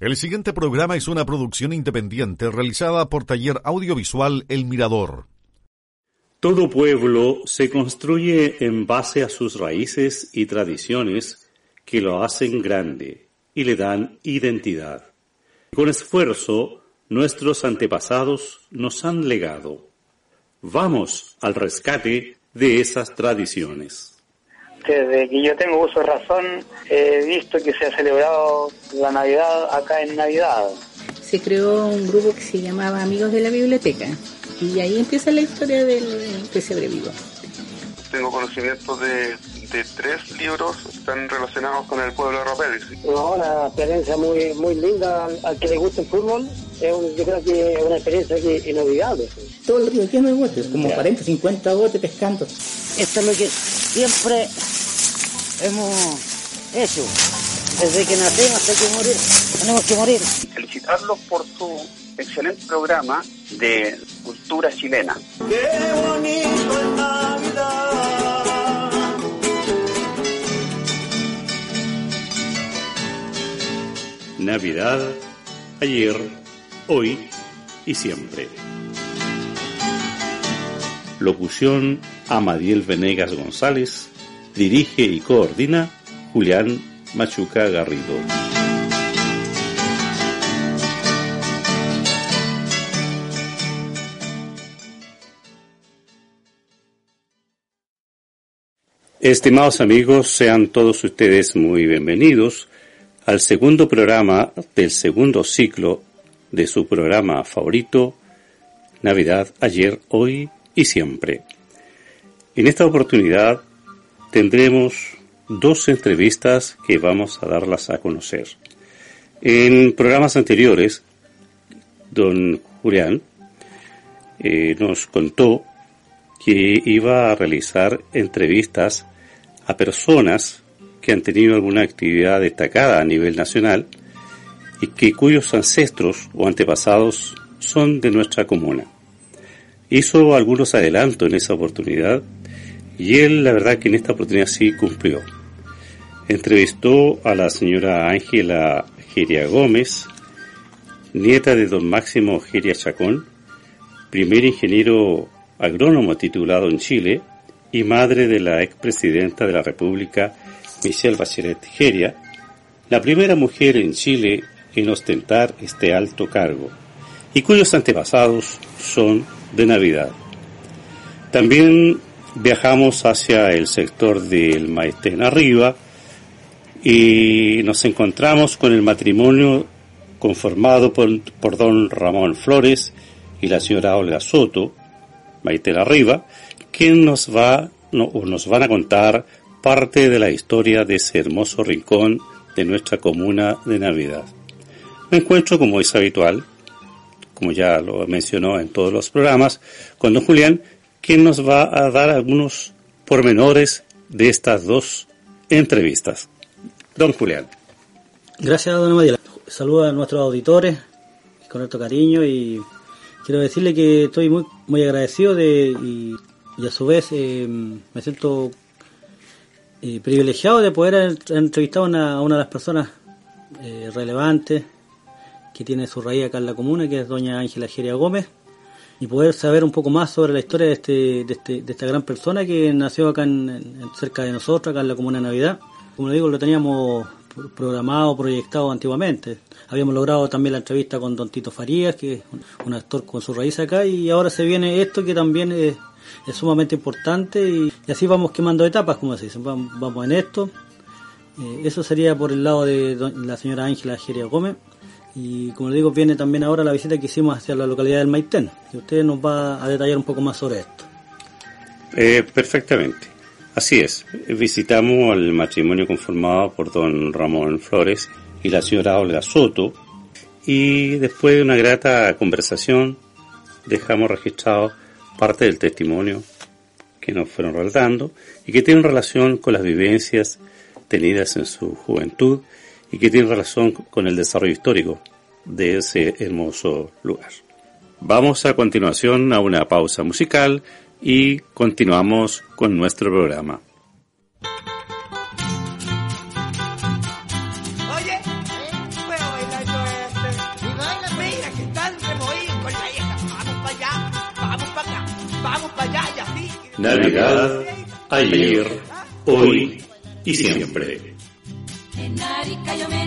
El siguiente programa es una producción independiente realizada por Taller Audiovisual El Mirador. Todo pueblo se construye en base a sus raíces y tradiciones que lo hacen grande y le dan identidad. Con esfuerzo, nuestros antepasados nos han legado. Vamos al rescate de esas tradiciones. Desde que yo tengo uso de razón, he visto que se ha celebrado la Navidad acá en Navidad. Se creó un grupo que se llamaba Amigos de la Biblioteca y ahí empieza la historia del pesebre vivo. Tengo conocimiento de, de tres libros que están relacionados con el pueblo de Ropel. una experiencia muy muy linda al, que le gusta el fútbol. Es yo creo que es una experiencia que inolvidable. Todo el río lleno de botes, como 40, 50 botes pescando. Esto es lo que siempre hemos hecho. Desde que nacimos hasta que morir, tenemos que morir. Felicitarlos por su excelente programa de cultura chilena. Qué bonito es Navidad. Navidad, ayer, hoy y siempre. Locución Amadiel Venegas González. Dirige y coordina Julián Machuca Garrido. Estimados amigos, sean todos ustedes muy bienvenidos al segundo programa del segundo ciclo de su programa favorito, Navidad, ayer, hoy y siempre. En esta oportunidad tendremos dos entrevistas que vamos a darlas a conocer. En programas anteriores, don Julián eh, nos contó que iba a realizar entrevistas a personas que han tenido alguna actividad destacada a nivel nacional y que cuyos ancestros o antepasados son de nuestra comuna. Hizo algunos adelantos en esa oportunidad y él la verdad que en esta oportunidad sí cumplió. Entrevistó a la señora Ángela Geria Gómez, nieta de don Máximo Geria Chacón, primer ingeniero agrónomo titulado en Chile y madre de la expresidenta de la República, Michelle Bachelet Geria, la primera mujer en Chile en ostentar este alto cargo y cuyos antepasados son de Navidad. También viajamos hacia el sector del Maestén arriba y nos encontramos con el matrimonio conformado por, don Ramón Flores y la señora Olga Soto, Maestén arriba, quien nos va o nos van a contar parte de la historia de ese hermoso rincón de nuestra comuna de Navidad. Me encuentro, como es habitual, como ya lo mencionó en todos los programas, con don Julián, quien nos va a dar algunos pormenores de estas dos entrevistas. Don Julián. Gracias, don Amadila. Saludos a nuestros auditores con nuestro cariño y quiero decirle que estoy muy, muy agradecido de, y, a su vez eh, me siento eh, privilegiado de poder entrevistar a una, a una de las personas eh, relevantes que tiene su raíz acá en la comuna, que es doña Ángela Geria Gómez y poder saber un poco más sobre la historia de, este, de, este, de esta gran persona que nació acá en, cerca de nosotros, acá en la Comuna de Navidad. Como le digo, lo teníamos programado, proyectado antiguamente. Habíamos logrado también la entrevista con Don Tito Farías, que es un actor con su raíz acá, y ahora se viene esto que también es, sumamente importante, y, así vamos quemando etapas, como se dice, vamos, en esto. Eh, eso sería por el lado de la señora Ángela Geria Gómez. Y como le digo, viene también ahora la visita que hicimos hacia la localidad del Maitén, que usted nos va a detallar un poco más sobre esto. Eh, perfectamente. Así es. Visitamos al matrimonio conformado por don Ramón Flores y la señora Olga Soto y después de una grata conversación dejamos registrado parte del testimonio que nos fueron relatando y que tiene relación con las vivencias tenidas en su juventud y que tiene relación con el desarrollo histórico de ese hermoso lugar. Vamos a continuación a una pausa musical y continuamos con nuestro programa. Navidad, ayer, hoy y siempre. En Arica yo me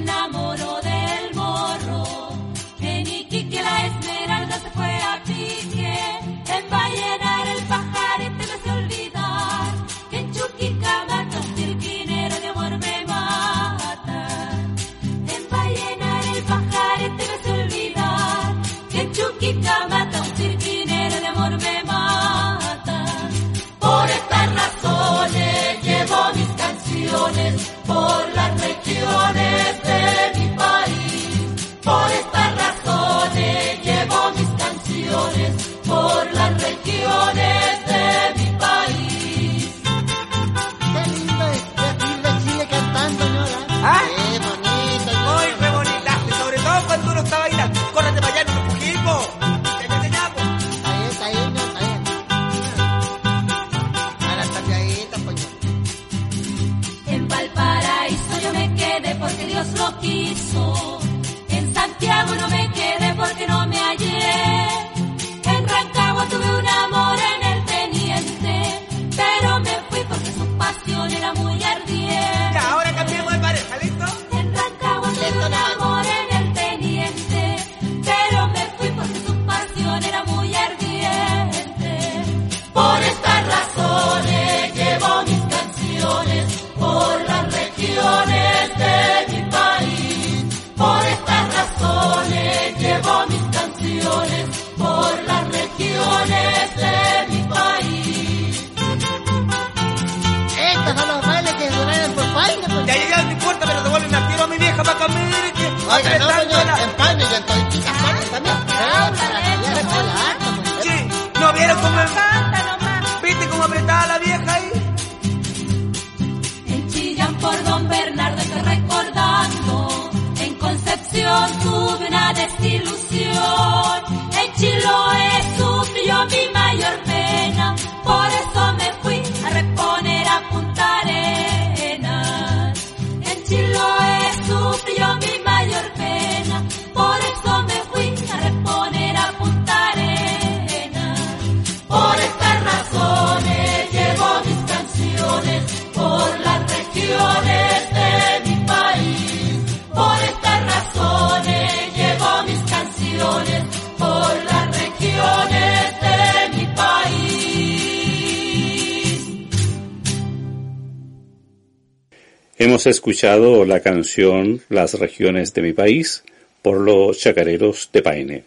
Hemos escuchado la canción Las regiones de mi país por los chacareros de Paine.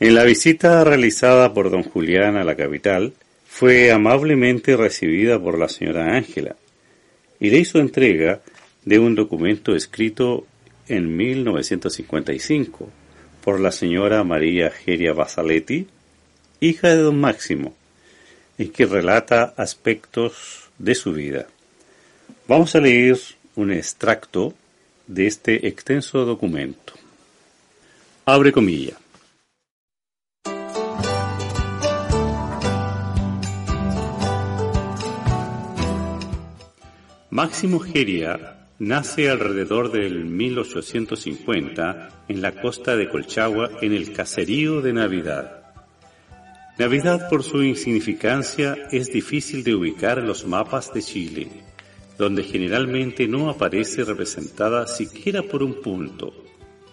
En la visita realizada por don Julián a la capital, fue amablemente recibida por la señora Ángela y le hizo entrega de un documento escrito en 1955 por la señora María Geria Basaletti, hija de don Máximo, y que relata aspectos de su vida. Vamos a leer un extracto de este extenso documento. Abre comilla. Máximo Geria nace alrededor del 1850 en la costa de Colchagua en el caserío de Navidad. Navidad por su insignificancia es difícil de ubicar en los mapas de Chile, donde generalmente no aparece representada siquiera por un punto,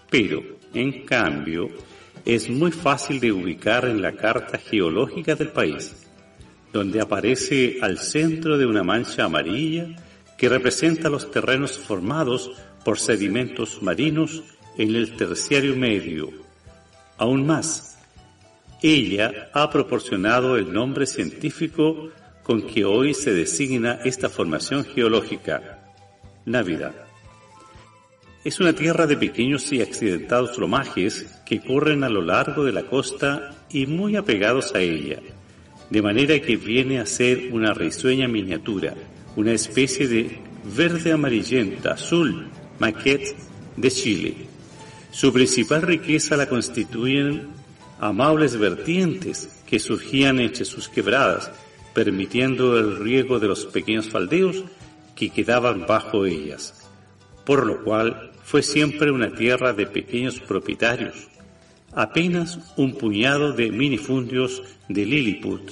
pero en cambio es muy fácil de ubicar en la carta geológica del país, donde aparece al centro de una mancha amarilla que representa los terrenos formados por sedimentos marinos en el terciario medio. Aún más, ella ha proporcionado el nombre científico con que hoy se designa esta formación geológica, Navidad. Es una tierra de pequeños y accidentados lomajes que corren a lo largo de la costa y muy apegados a ella, de manera que viene a ser una risueña miniatura, una especie de verde amarillenta azul maquette de Chile. Su principal riqueza la constituyen amables vertientes que surgían entre sus quebradas, permitiendo el riego de los pequeños faldeos que quedaban bajo ellas, por lo cual fue siempre una tierra de pequeños propietarios, apenas un puñado de minifundios de Lilliput.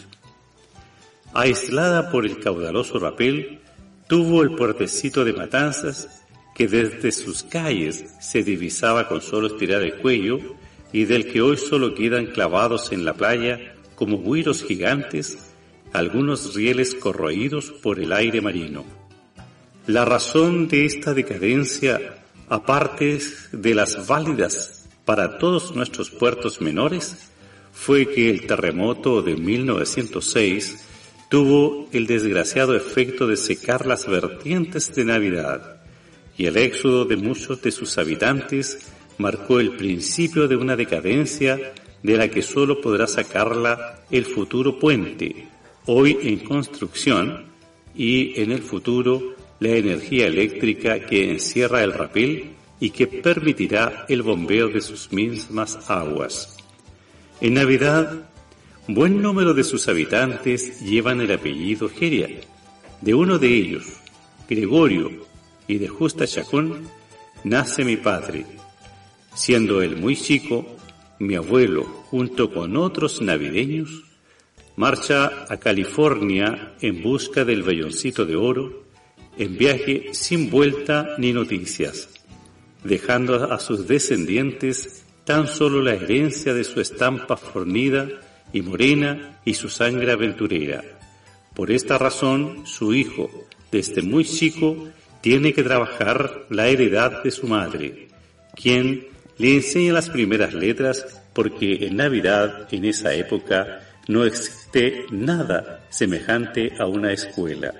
aislada por el caudaloso rapel, tuvo el puertecito de Matanzas que desde sus calles se divisaba con solo estirar el cuello y del que hoy solo quedan clavados en la playa como buiros gigantes algunos rieles corroídos por el aire marino. La razón de esta decadencia, aparte de las válidas para todos nuestros puertos menores, fue que el terremoto de 1906 tuvo el desgraciado efecto de secar las vertientes de Navidad y el éxodo de muchos de sus habitantes marcó el principio de una decadencia de la que solo podrá sacarla el futuro puente, hoy en construcción, y en el futuro la energía eléctrica que encierra el rapel y que permitirá el bombeo de sus mismas aguas. En Navidad, buen número de sus habitantes llevan el apellido Geria. De uno de ellos, Gregorio, y de Justa Chacón, nace mi padre. Siendo él muy chico, mi abuelo, junto con otros navideños, marcha a California en busca del velloncito de oro, en viaje sin vuelta ni noticias, dejando a sus descendientes tan solo la herencia de su estampa fornida y morena y su sangre aventurera. Por esta razón, su hijo, desde muy chico, tiene que trabajar la heredad de su madre, quien le enseña las primeras letras porque en Navidad, en esa época, no existe nada semejante a una escuela.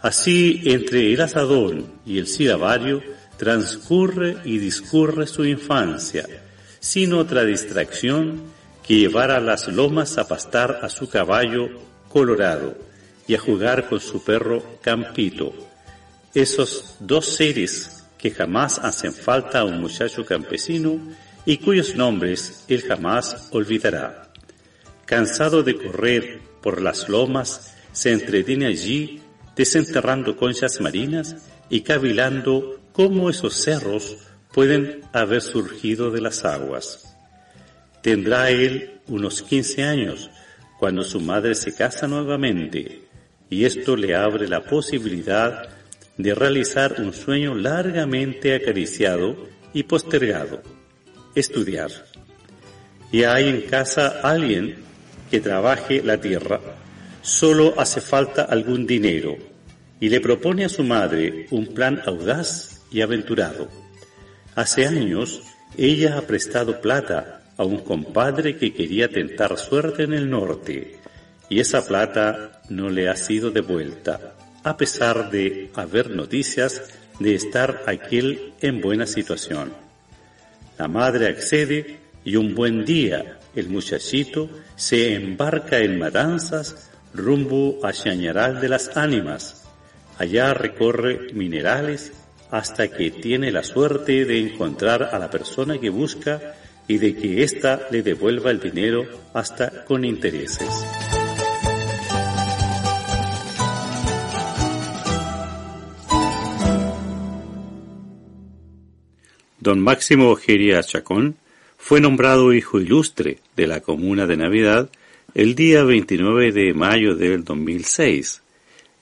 Así, entre el asadón y el silabario, transcurre y discurre su infancia, sin otra distracción que llevar a las lomas a pastar a su caballo colorado y a jugar con su perro Campito. Esos dos seres que jamás hacen falta a un muchacho campesino y cuyos nombres él jamás olvidará. Cansado de correr por las lomas, se entretiene allí desenterrando conchas marinas y cavilando cómo esos cerros pueden haber surgido de las aguas. Tendrá él unos 15 años cuando su madre se casa nuevamente y esto le abre la posibilidad de realizar un sueño largamente acariciado y postergado, estudiar. Y hay en casa alguien que trabaje la tierra, solo hace falta algún dinero, y le propone a su madre un plan audaz y aventurado. Hace años ella ha prestado plata a un compadre que quería tentar suerte en el norte, y esa plata no le ha sido devuelta a pesar de haber noticias de estar aquel en buena situación. La madre accede y un buen día el muchachito se embarca en Matanzas rumbo a Chañaral de las Ánimas. Allá recorre minerales hasta que tiene la suerte de encontrar a la persona que busca y de que ésta le devuelva el dinero hasta con intereses. Don Máximo Ojeria Chacón fue nombrado hijo ilustre de la Comuna de Navidad el día 29 de mayo del 2006.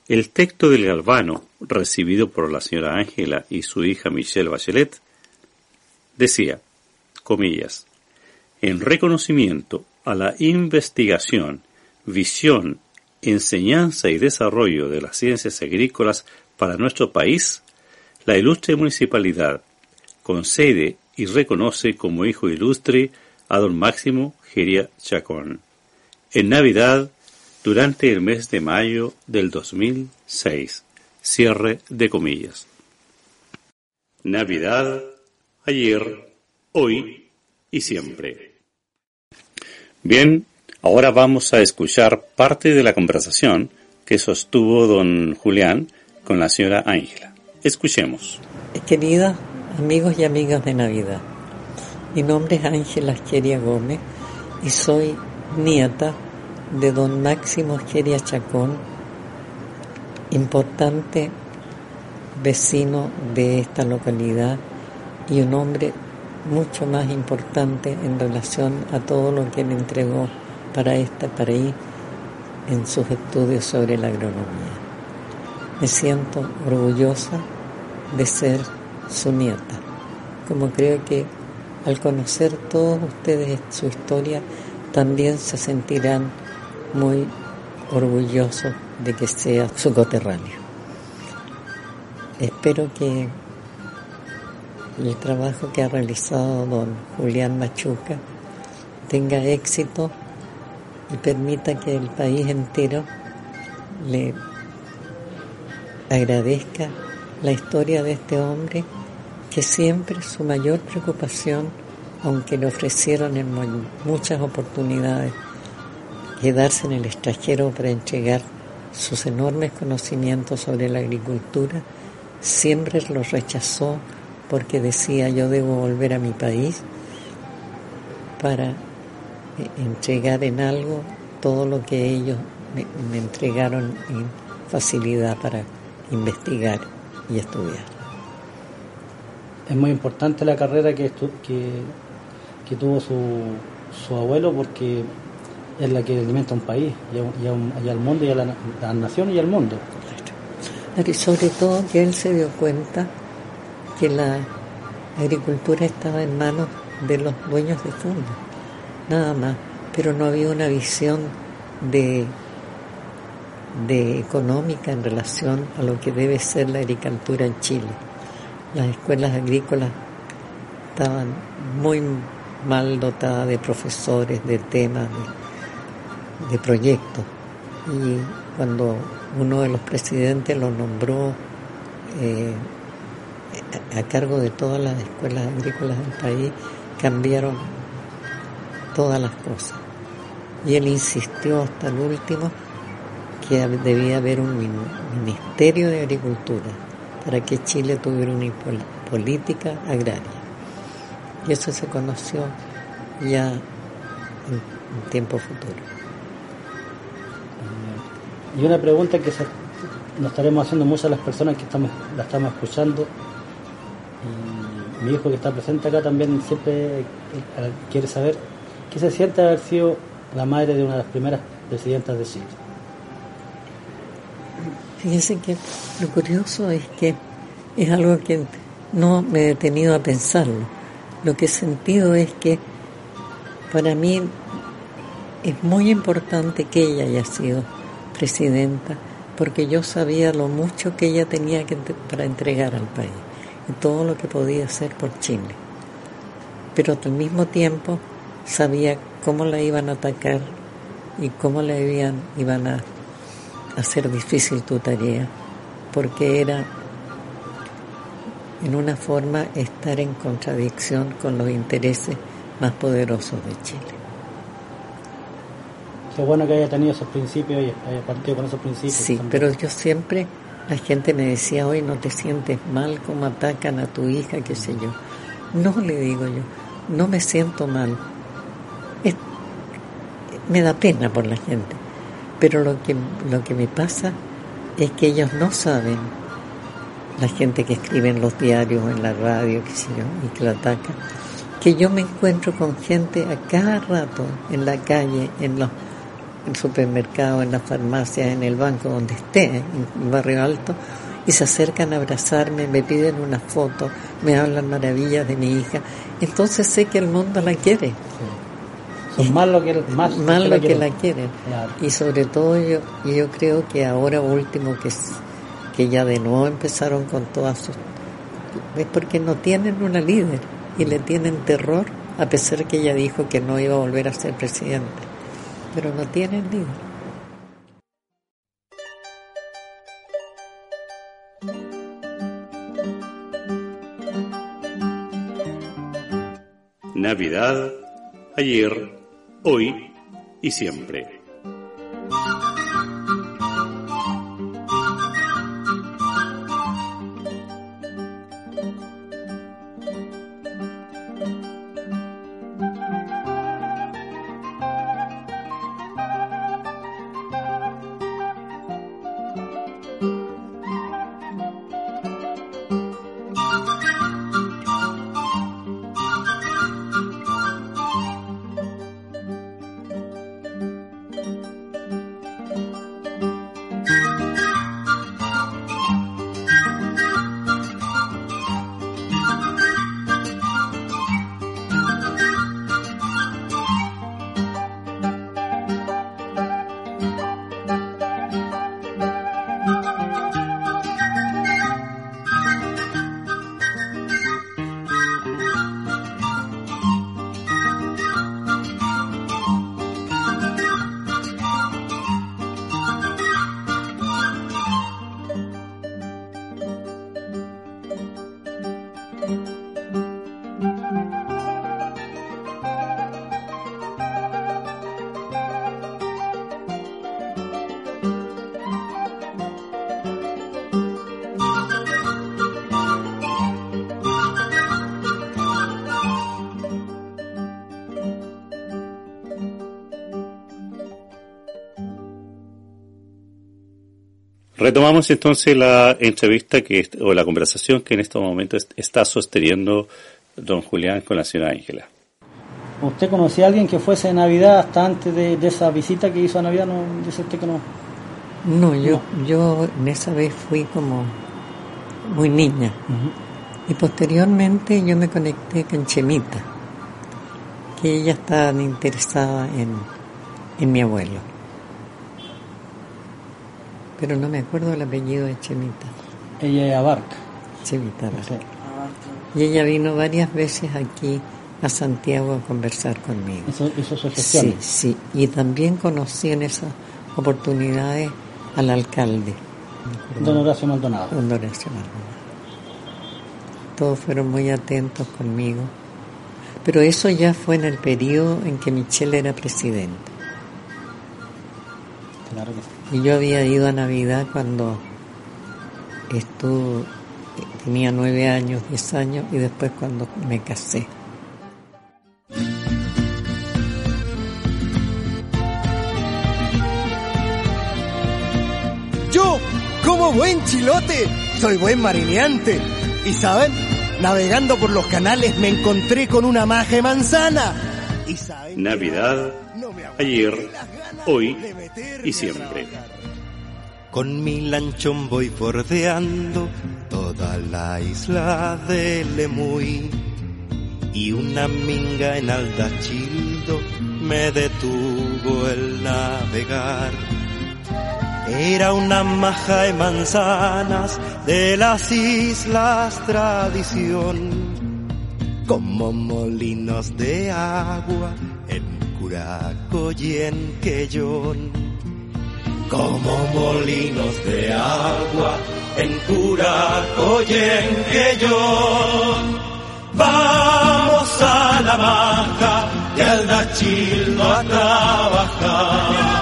El texto del Galvano, recibido por la señora Ángela y su hija Michelle Bachelet, decía, comillas, en reconocimiento a la investigación, visión, enseñanza y desarrollo de las ciencias agrícolas para nuestro país, la ilustre municipalidad concede y reconoce como hijo ilustre a don Máximo Geria Chacón. En Navidad, durante el mes de mayo del 2006. Cierre de comillas. Navidad, ayer, hoy y siempre. Bien, ahora vamos a escuchar parte de la conversación que sostuvo don Julián con la señora Ángela. Escuchemos. Querida amigos y amigas de Navidad. Mi nombre es Ángela Asqueria Gómez y soy nieta de don Máximo Asqueria Chacón, importante vecino de esta localidad y un hombre mucho más importante en relación a todo lo que él entregó para este país en sus estudios sobre la agronomía. Me siento orgullosa de ser su nieta, como creo que al conocer todos ustedes su historia, también se sentirán muy orgullosos de que sea su coterráneo. Espero que el trabajo que ha realizado don Julián Machuca tenga éxito y permita que el país entero le agradezca la historia de este hombre que siempre su mayor preocupación, aunque le ofrecieron en muchas oportunidades quedarse en el extranjero para entregar sus enormes conocimientos sobre la agricultura, siempre los rechazó porque decía yo debo volver a mi país para eh, entregar en algo todo lo que ellos me, me entregaron en facilidad para investigar y estudiar. Es muy importante la carrera que, estu- que, que tuvo su, su abuelo porque es la que alimenta a un país y, a un- y a un- y al mundo y a la, a la nación y al mundo. Y sobre todo que él se dio cuenta que la agricultura estaba en manos de los dueños de fondo, nada más, pero no había una visión de, de económica en relación a lo que debe ser la agricultura en Chile. Las escuelas agrícolas estaban muy mal dotadas de profesores, de temas, de, proyectos. Y cuando uno de los presidentes lo nombró eh, a cargo de todas las escuelas agrícolas del país, cambiaron todas las cosas. Y él insistió hasta el último que debía haber un min- ministerio de agricultura para que Chile tuviera una pol- política agraria. Y eso se conoció ya en, en tiempo futuro. Y una pregunta que se- nos estaremos haciendo muchas las personas que estamos, la estamos escuchando. Y mi hijo que está presente acá también siempre eh, quiere saber qué se siente haber sido la madre de una de las primeras presidentas de Chile. Fíjense que lo curioso es que es algo que no me he detenido a pensarlo. Lo que he sentido es que para mí es muy importante que ella haya sido presidenta porque yo sabía lo mucho que ella tenía que para entregar al país y todo lo que podía hacer por Chile. Pero al mismo tiempo sabía cómo la iban a atacar y cómo la iban, iban a hacer difícil tu tarea, porque era en una forma estar en contradicción con los intereses más poderosos de Chile. Qué bueno que haya tenido esos principios y haya partido con esos principios. Sí, también. pero yo siempre, la gente me decía, hoy no te sientes mal como atacan a tu hija, qué sé yo. No le digo yo, no me siento mal. Es- me da pena por la gente, pero lo que, lo que me pasa es que ellos no saben, la gente que escribe en los diarios en la radio, qué sé yo, y que la ataca, que yo me encuentro con gente a cada rato en la calle, en los en el supermercado, en la farmacia, en el banco, donde esté, en barrio alto, y se acercan a abrazarme, me piden una foto, me hablan maravillas de mi hija. Entonces sé que el mundo la quiere. Son más lo que, más más que lo la que quieren. la quieren. Claro. Y sobre todo yo, yo creo que ahora último que, que ya de nuevo empezaron con todas sus... Es porque no tienen una líder y le tienen terror a pesar que ella dijo que no iba a volver a ser presidente. Pero no tienen líder. Navidad, ayer, hoy y siempre. Retomamos entonces la entrevista que o la conversación que en estos momentos está sosteniendo don Julián con la señora Ángela. ¿Usted conocía a alguien que fuese de Navidad hasta antes de, de esa visita que hizo a Navidad? ¿No dice usted que no? No, yo, yo en esa vez fui como muy niña. Y posteriormente yo me conecté con Chemita, que ella estaba interesada en, en mi abuelo. Pero no me acuerdo el apellido de Chemita. Ella es Abarca. Chemita Abarca. Y ella vino varias veces aquí a Santiago a conversar conmigo. Eso, eso se Sí, gestiona. sí. Y también conocí en esas oportunidades al alcalde. Don Horacio Maldonado. Don Horacio Maldonado. Todos fueron muy atentos conmigo. Pero eso ya fue en el periodo en que Michelle era presidente. Claro que sí. Y yo había ido a Navidad cuando estuvo, tenía nueve años, diez años, y después cuando me casé. Yo, como buen chilote, soy buen marineante. Y saben, navegando por los canales me encontré con una maja de manzana. Y saben, Navidad, ayer, hoy y siempre. con mi lanchón voy bordeando toda la isla de Lemuy. Y una minga en Aldachildo me detuvo el navegar. Era una maja de manzanas de las islas tradición, como molinos de agua en Curaco y en Quellón. Como molinos de agua en Curaco y en Quellón. Vamos a la maja y al Dachildo a trabajar.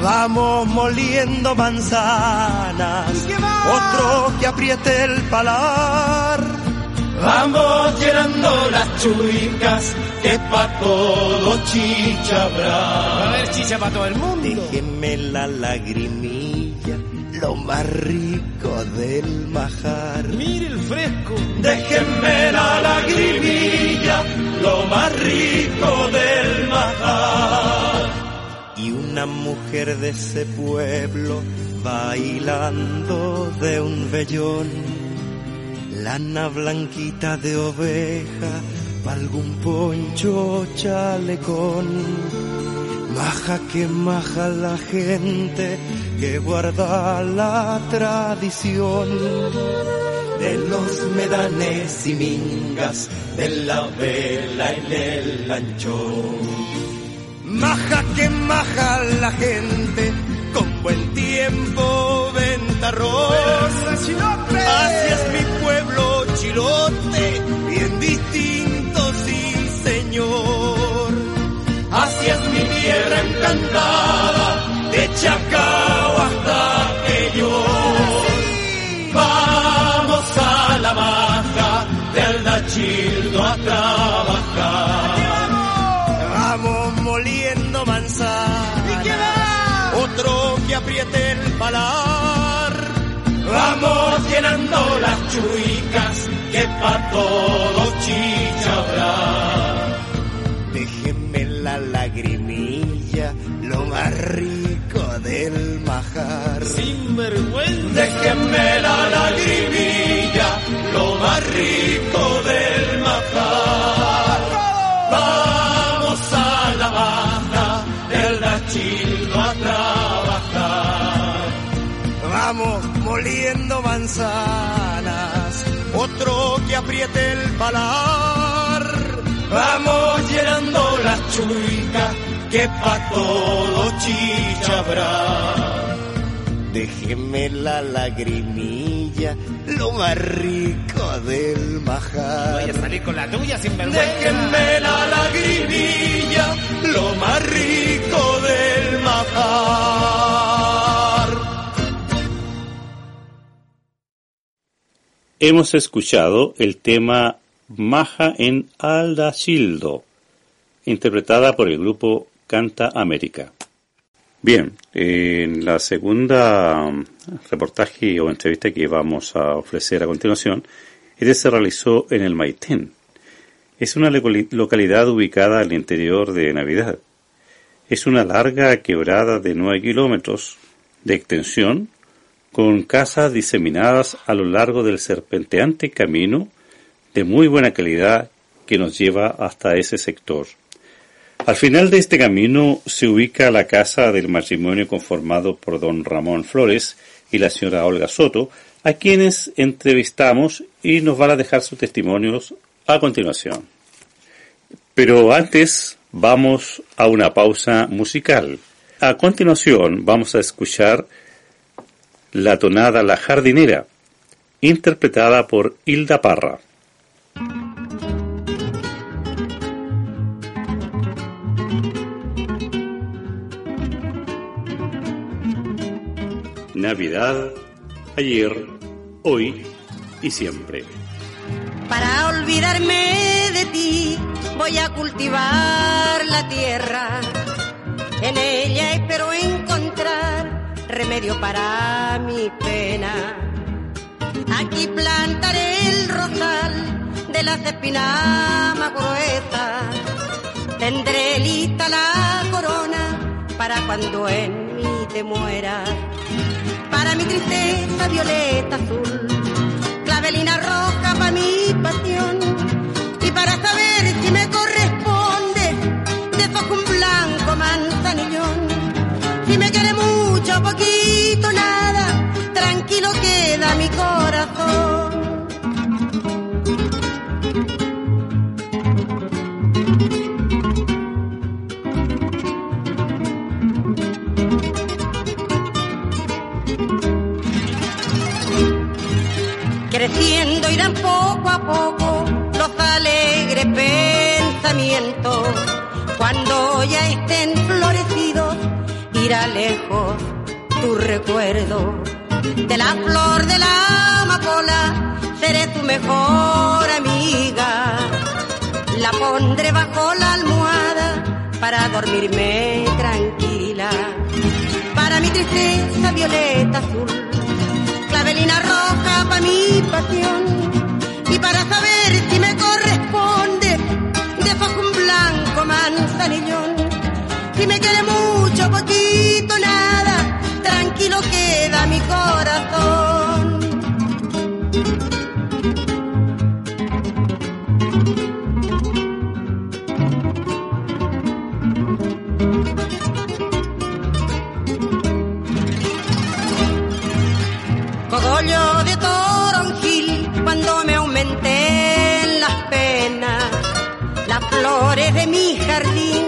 Vamos moliendo manzanas, otro que apriete el palar. Vamos llenando las chuicas, que pa' todo chicha habrá. A haber chicha para todo el mundo. Déjeme la lagrimilla, lo más rico del majar. Mire el fresco. Déjenme la lagrimilla, lo más rico del majar. Y una mujer de ese pueblo bailando de un vellón, lana blanquita de oveja, algún poncho chalecón. Maja que maja la gente que guarda la tradición de los medanes y mingas, de la vela en el lanchón. Maja que maja la gente, con buen tiempo ventarrón. Así es mi pueblo chilote, bien distinto, sí señor. Así es mi tierra encantada, de Chacao hasta que yo. Vamos a la maja del Dachildo a trabajar. Manzana, otro que apriete el palar. Vamos llenando las chuicas, que pa' todo chicha habrá. Déjenme la lagrimilla, lo más rico del majar. Sin vergüenza. Déjenme la lagrimilla, lo más rico del majar. Vamos moliendo manzanas, otro que apriete el palar. Vamos llenando las chuicas, que pa' todo chicha habrá. Déjeme la lagrimilla, lo más rico del majar. Voy a salir con la tuya sin vergüenza. Déjenme la lagrimilla, lo más rico del majar. Hemos escuchado el tema Maja en Aldachildo, interpretada por el grupo Canta América. Bien, en la segunda mm, reportaje o entrevista que vamos a ofrecer a continuación, este se realizó en el Maitén. Es una locali- localidad ubicada al interior de Navidad. Es una larga quebrada de 9 kilómetros de extensión con casas diseminadas a lo largo del serpenteante camino de muy buena calidad que nos lleva hasta ese sector. Al final de este camino se ubica la casa del matrimonio conformado por don Ramón Flores y la señora Olga Soto, a quienes entrevistamos y nos van a dejar sus testimonios a continuación. Pero antes vamos a una pausa musical. A continuación vamos a escuchar la tonada La Jardinera, interpretada por Hilda Parra. Navidad, ayer, hoy y siempre. Para olvidarme de ti voy a cultivar la tierra. En ella espero encontrar remedio para mi pena. Aquí plantaré el rosal de las espinas más gruesas. Tendré lista la corona para cuando en mí te mueras. Para mi tristeza violeta azul clavelina roja para mi pasión y para saber si me corresponde de un blanco mucho poquito nada tranquilo queda mi corazón creciendo irán poco a poco los alegres pensamientos. Cuando ya estén florecidos, irá lejos tu recuerdo. De la flor de la amapola, seré tu mejor amiga. La pondré bajo la almohada para dormirme tranquila. Para mi tristeza violeta azul clavelina roja para mi pasión y para saber si me corresponde de foco un blanco manzanillón si me quiere mucho poquito nada tranquilo queda mi corazón cogollo de toronjil cuando me aumenten las penas. Las flores de mi jardín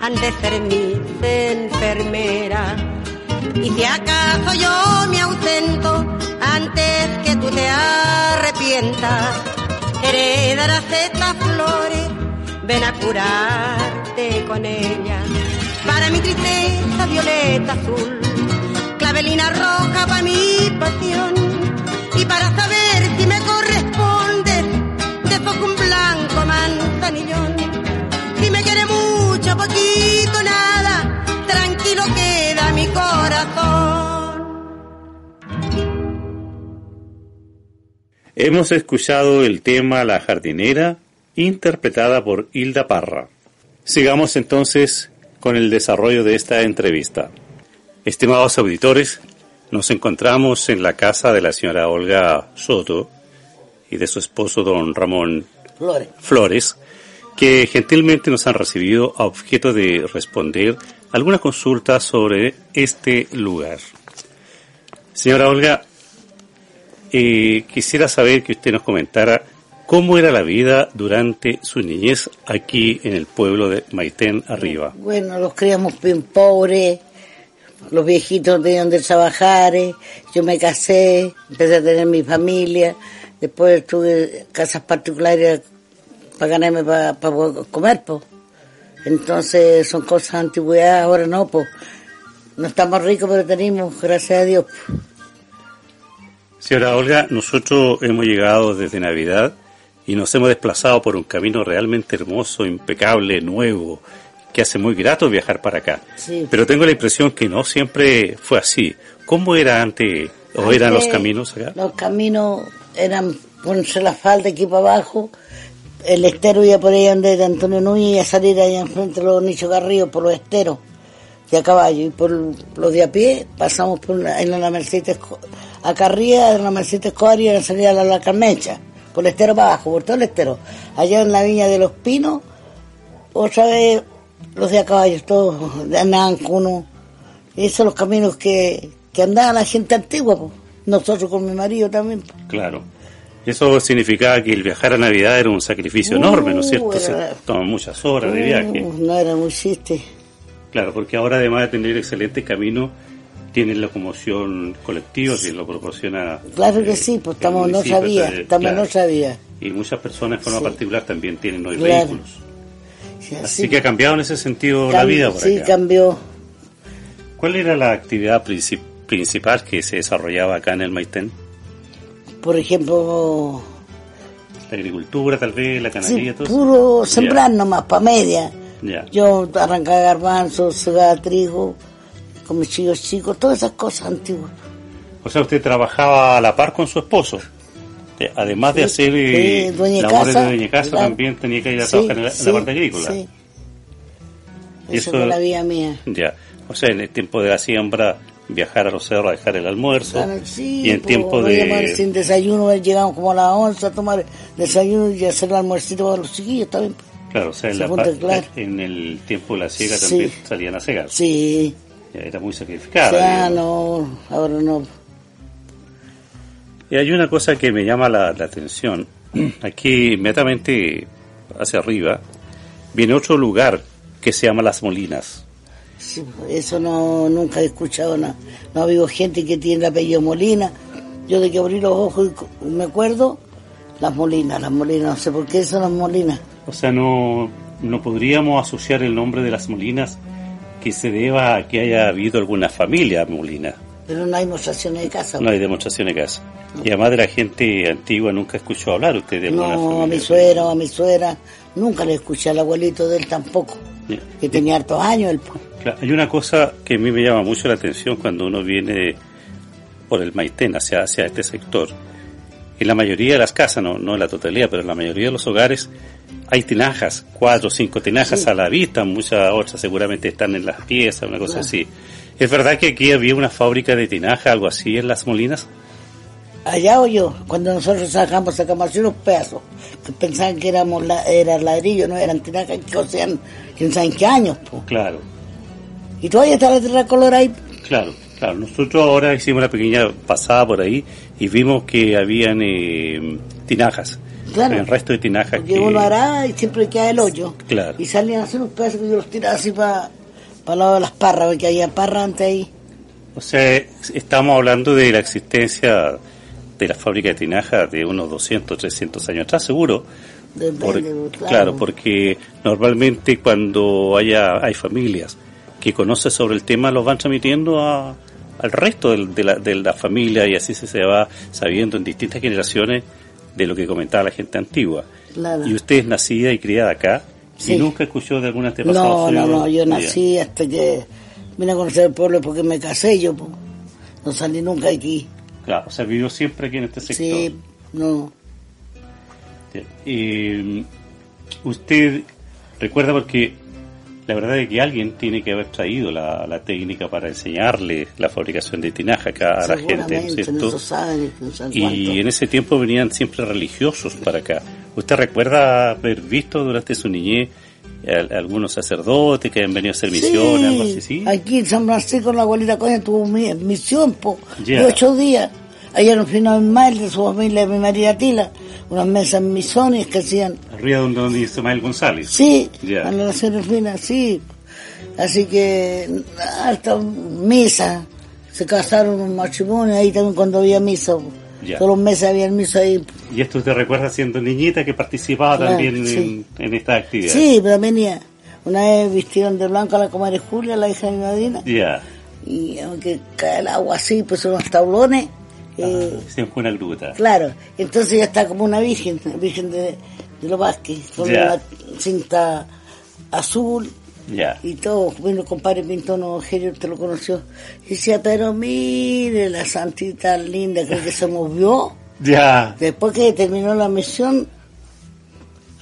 han de ser mis enfermeras. Y si acaso yo me ausento antes que tú te arrepientas, heredarás estas flores, ven a curarte con ellas. Para mi tristeza violeta azul clavelina roja para mi pasión. Y para saber si me corresponde de foco un blanco manzanillón. Si me quiere mucho poquito nada Hemos escuchado el tema La jardinera, interpretada por Hilda Parra. Sigamos entonces con el desarrollo de esta entrevista. Estimados auditores, nos encontramos en la casa de la señora Olga Soto y de su esposo don Ramón Flores. Flores, que gentilmente nos han recibido a objeto de responder algunas consultas sobre este lugar. Señora Olga, eh, quisiera saber que usted nos comentara cómo era la vida durante su niñez aquí en el pueblo de Maitén arriba. Bueno, los criamos bien pobres, los viejitos tenían de trabajar, eh, yo me casé, empecé a tener mi familia, después tuve casas particulares para ganarme para comer, pues. Entonces son cosas antigüedad, ahora no, pues. No estamos ricos, pero tenemos, gracias a Dios. Señora Olga, nosotros hemos llegado desde Navidad y nos hemos desplazado por un camino realmente hermoso, impecable, nuevo, que hace muy grato viajar para acá. Sí. Pero tengo la impresión que no siempre fue así. ¿Cómo era antes, o Antes, eran los caminos acá? Los caminos eran ponerse la falda aquí para abajo. El estero iba por ahí donde de Antonio Núñez y a salir allá enfrente de los Nichos Garrido por los esteros de a caballo. Y por los de a pie pasamos por una, en la Mercedes Esco- a Carría, en la Mercedes Escobar y a salir a la, la Carmecha. Por el estero para abajo, por todo el estero. Allá en la Viña de los Pinos, otra vez los de a caballo, todos andaban con uno. Esos son los caminos que, que andaba la gente antigua, pues. nosotros con mi marido también. pues. Claro. Eso significaba que el viajar a Navidad era un sacrificio Uh, enorme, ¿no es cierto? era- Se toman muchas horas de viaje. Uh, no era muy chiste. Claro, porque ahora además de tener excelentes caminos, tienen locomoción colectiva que lo proporciona Claro que sí, pues estamos no municipio, sabía, entonces, estamos claro. no sabía. y muchas personas en forma Sí. particular también tienen hoy Claro. vehículos. Sí, Así sí. que ha cambiado en ese sentido la vida por Sí, acá. cambió. ¿Cuál era la actividad princip- principal que se desarrollaba acá en el Maitén? Por ejemplo, La agricultura, tal vez, la ganadería, sí, todo eso? puro sembrar nomás, para media. Yo arrancaba garbanzos, segaba trigo, con mis chicos chicos, todas esas cosas antiguas. O sea, usted trabajaba a la par con su esposo. Eh, Además de Sí, hacer eh, sí, labores casa, de dueña casa, también tenía que ir a Sí, trabajar en la, en la sí, parte agrícola. sí. Y Esa eso- fue la vida mía. Ya. O sea, en el tiempo de la siembra, viajar a los cerros a dejar el almuerzo. Claro, sí, y en pues, tiempo de... sin desayuno, llegamos como a las 11 a tomar desayuno y hacer el almuercito para los chiquillos también. Claro, o sea, en, la claro. en el tiempo de la siega Sí. también salían a cegar. Sí. Era muy O sacrificada. sea, digamos. no, ahora no. Y hay una cosa que me llama la, la atención. Aquí, inmediatamente hacia arriba, viene otro lugar que se llama Las Molinas. Sí, eso no, nunca he escuchado nada. No ha habido gente que tiene el apellido Molina. Yo de que abrí los ojos y me acuerdo, las Molinas, las Molinas, no sé por qué son las Molinas. O sea, no, no podríamos asociar el nombre de Las Molinas que se deba a que haya habido alguna familia Molina. Pero no hay demostraciones de casa. No hay demostración de casa. Y además de la gente antigua nunca escuchó hablar usted de alguna No, a familia. mi suegra o a mi suegra, nunca le escuché al abuelito de él tampoco, que tenía hartos años él. Claro, hay una cosa que a mí me llama mucho la atención cuando uno viene por el Maitén hacia, hacia este sector. En la mayoría de las casas, no, no en la totalidad, pero en la mayoría de los hogares hay tinajas, cuatro o cinco tinajas Sí. a la vista, muchas otras seguramente están en las piezas, una cosa Claro. así. ¿Es verdad que aquí había una fábrica de tinaja, algo así en las molinas? Allá o yo, cuando nosotros sacamos, sacamos así unos pedazos, que pensaban que éramos la, era ladrillo, no eran tinajas que cosean quién sabe qué años. Claro, Y todavía está la tierra color ahí. claro, claro. Nosotros ahora hicimos una pequeña pasada por ahí y vimos que habían eh, tinajas. Claro. El resto de tinajas Porque que... uno hará y siempre queda el hoyo. Claro. Y salían así unos pedazos que yo los tiraba así para el lado de las parras, porque había parras antes ahí. O sea, estamos hablando de la existencia de la fábrica de tinaja de unos 200, 300 años atrás, seguro. Por- claro. claro. porque normalmente cuando haya hay familias que conocen sobre el tema, los van transmitiendo a, al resto de, la, de la familia y así se, se va sabiendo en distintas generaciones de lo que comentaba la gente antigua. Claro. Y usted es nacida y criada acá Sí. y nunca escuchó de algún antepasado No, no, no, yo nací hasta que vine a conocer el pueblo porque me casé yo, pues. no salí nunca de aquí. Claro, o sea, vivió siempre aquí en este sector. Sí, no. Eh, usted recuerda porque la verdad es que alguien tiene que haber traído la, la técnica para enseñarle la fabricación de tinaja acá a la gente, ¿no es cierto? no Y en ese tiempo venían siempre religiosos para acá. ¿Usted recuerda haber visto durante su niñez al- algunos sacerdotes que han venido a hacer misiones, algo así? ¿sí? Aquí en San Francisco la abuelita Coña tuvo mi- misión po, Ya. de ocho días. Allá en final mal de su familia, mi María Tila, unas mesas misiones que hacían. Arriba donde, donde Ismael González. Sí, Ya. a la sí. Así que, hasta misa. Se casaron un matrimonio ahí también cuando había misa. Ya. Todos los meses había misa ahí. Y esto usted recuerda siendo niñita que participaba Claro, también sí. en, en esta actividad. Sí, pero venía. Una vez vistieron de blanco a la comadre Julia, la hija de mi madrina. Ya. y aunque cae el agua así, pues unos tablones, eh, Siempre una gruta. claro, entonces ya está como una virgen, virgen de, de los Vázquez, con Ya. una cinta azul Ya. Y todo, bueno, compadre Pintono Gerio te lo conoció. Y decía, pero mire la santita linda, creo que se movió. Ya. Después que terminó la misión,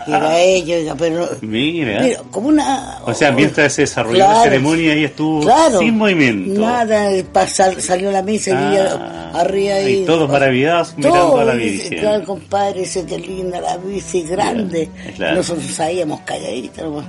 y Ah. era ella, pero Mira. mira, como una... O sea, mientras se desarrolló Claro. la ceremonia, ella estuvo Claro. sin movimiento. Nada, pa- sal- salió la misa y ella Ah. arriba. Y todos maravillados mirando a la Virgen. Claro, compadre, dice que linda la bici, grande. claro. Nosotros sabíamos calladitos nomás.